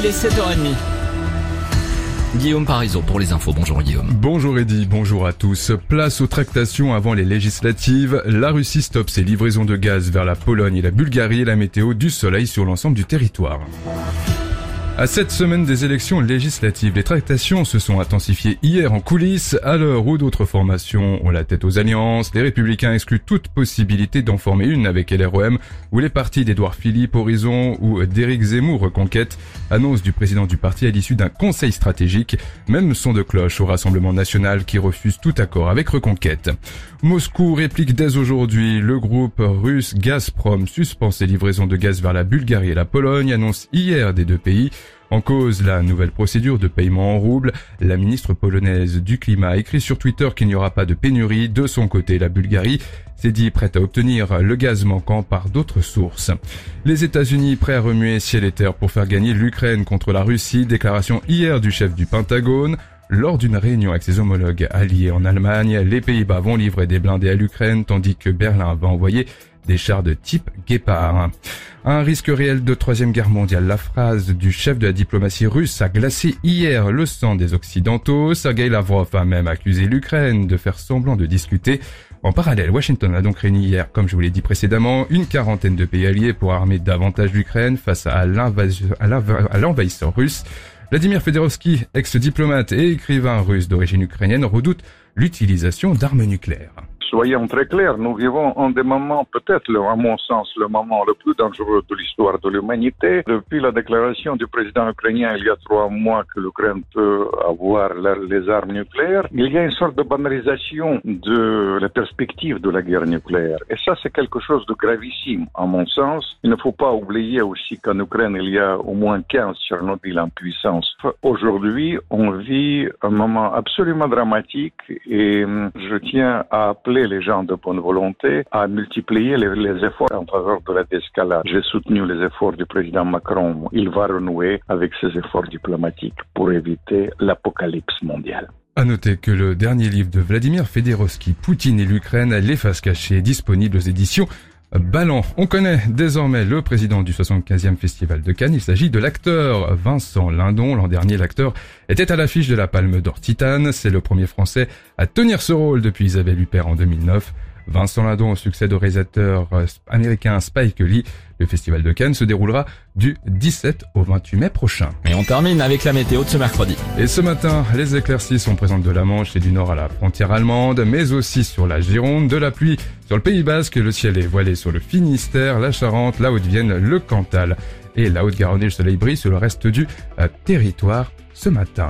il est 7h30. Guillaume Parisot pour les infos. Bonjour Guillaume. Bonjour Eddy, bonjour à tous. Place aux tractations avant les législatives. La Russie stoppe ses livraisons de gaz vers la Pologne et la Bulgarie et la météo du soleil sur l'ensemble du territoire. À cette semaine des élections législatives, les tractations se sont intensifiées hier en coulisses, à l'heure où d'autres formations ont la tête aux alliances. Les républicains excluent toute possibilité d'en former une avec LROM, ou les partis d'Edouard Philippe, Horizon ou d'Éric Zemmour, Reconquête, annonce du président du parti à l'issue d'un conseil stratégique, même son de cloche au Rassemblement National qui refuse tout accord avec Reconquête. Moscou réplique dès aujourd'hui, le groupe russe Gazprom suspend ses livraisons de gaz vers la Bulgarie et la Pologne, annonce hier des deux pays. En cause, la nouvelle procédure de paiement en rouble. La ministre polonaise du climat a écrit sur Twitter qu'il n'y aura pas de pénurie. De son côté, la Bulgarie s'est dit prête à obtenir le gaz manquant par d'autres sources. Les États-Unis prêts à remuer ciel et terre pour faire gagner l'Ukraine contre la Russie. Déclaration hier du chef du Pentagone. Lors d'une réunion avec ses homologues alliés en Allemagne, les Pays-Bas vont livrer des blindés à l'Ukraine tandis que Berlin va envoyer des chars de type Guépard. Un risque réel de troisième guerre mondiale. La phrase du chef de la diplomatie russe a glacé hier le sang des Occidentaux. Sergei Lavrov a même accusé l'Ukraine de faire semblant de discuter. En parallèle, Washington a donc réuni hier, comme je vous l'ai dit précédemment, une quarantaine de pays alliés pour armer davantage l'Ukraine face à l'envahisseur russe. Vladimir Fedorovski, ex-diplomate et écrivain russe d'origine ukrainienne, redoute l'utilisation d'armes nucléaires soyons très clairs, nous vivons en des moments, peut-être, à mon sens, le moment le plus dangereux de l'histoire de l'humanité. Depuis la déclaration du président ukrainien il y a trois mois que l'Ukraine peut avoir les armes nucléaires, il y a une sorte de banalisation de la perspective de la guerre nucléaire. Et ça, c'est quelque chose de gravissime, à mon sens. Il ne faut pas oublier aussi qu'en Ukraine, il y a au moins 15 Tchernobyl en puissance. Aujourd'hui, on vit un moment absolument dramatique et je tiens à appeler les gens de bonne volonté à multiplier les, efforts en faveur de la désescalade. J'ai soutenu les efforts du président Macron. Il va renouer avec ses efforts diplomatiques pour éviter l'apocalypse mondiale. À noter que le dernier livre de Vladimir Fedorovski, Poutine et l'Ukraine, Les faces cachées, disponible aux éditions Ballon. On connaît désormais le président du 75e Festival de Cannes. Il s'agit de l'acteur Vincent Lindon. L'an dernier, l'acteur était à l'affiche de la Palme d'Or Titane. C'est le premier français à tenir ce rôle depuis Isabelle Huppert en 2009. Vincent Lindon succède au réalisateur euh, américain Spike Lee. Le festival de Cannes se déroulera du 17 au 28 mai prochain. Et on termine avec la météo de ce mercredi. Et ce matin, les éclaircies sont présentes de la Manche et du nord à la frontière allemande, mais aussi sur la Gironde, de la pluie sur le Pays Basque, le ciel est voilé sur le Finistère, la Charente, la Haute-Vienne, le Cantal. Et la Haute-Garonne le soleil brille sur le reste du euh, territoire ce matin.